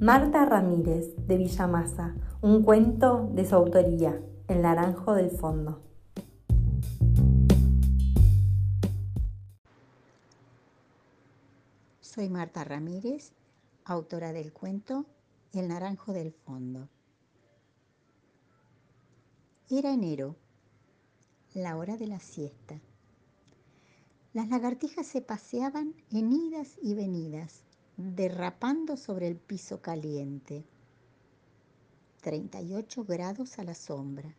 Marta Ramírez de Villamasa, un cuento de su autoría, El Naranjo del Fondo. Soy Marta Ramírez, autora del cuento El Naranjo del Fondo. Era enero, la hora de la siesta. Las lagartijas se paseaban en idas y venidas derrapando sobre el piso caliente. 38 grados a la sombra.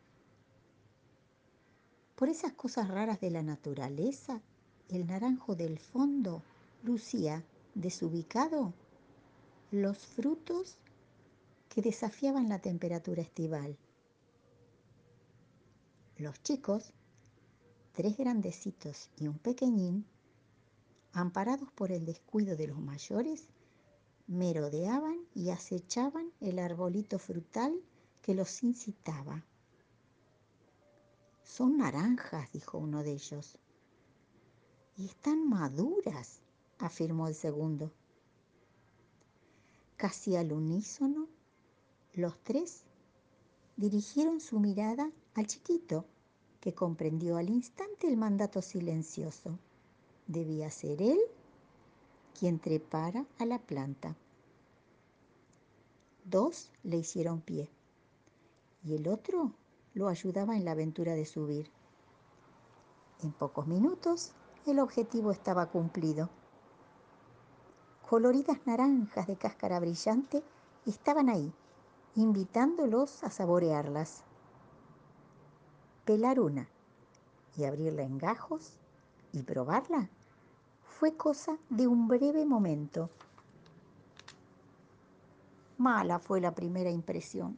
Por esas cosas raras de la naturaleza, el naranjo del fondo lucía desubicado los frutos que desafiaban la temperatura estival. Los chicos, tres grandecitos y un pequeñín, amparados por el descuido de los mayores, merodeaban y acechaban el arbolito frutal que los incitaba. Son naranjas, dijo uno de ellos. Y están maduras, afirmó el segundo. Casi al unísono, los tres dirigieron su mirada al chiquito, que comprendió al instante el mandato silencioso. Debía ser él quien trepara a la planta. Dos le hicieron pie y el otro lo ayudaba en la aventura de subir. En pocos minutos el objetivo estaba cumplido. Coloridas naranjas de cáscara brillante estaban ahí, invitándolos a saborearlas. Pelar una y abrirla en gajos y probarla fue cosa de un breve momento. Mala fue la primera impresión.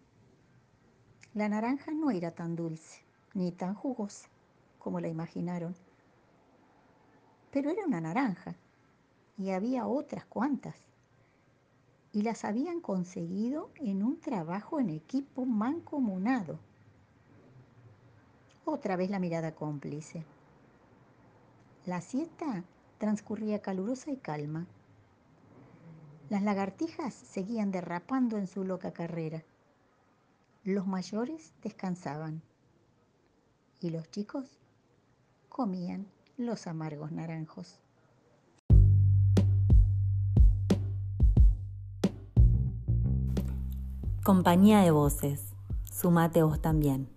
La naranja no era tan dulce ni tan jugosa como la imaginaron. Pero era una naranja y había otras cuantas. Y las habían conseguido en un trabajo en equipo mancomunado. Otra vez la mirada cómplice. La siesta transcurría calurosa y calma. Las lagartijas seguían derrapando en su loca carrera. Los mayores descansaban y los chicos comían los amargos naranjos. Compañía de voces, sumate vos también.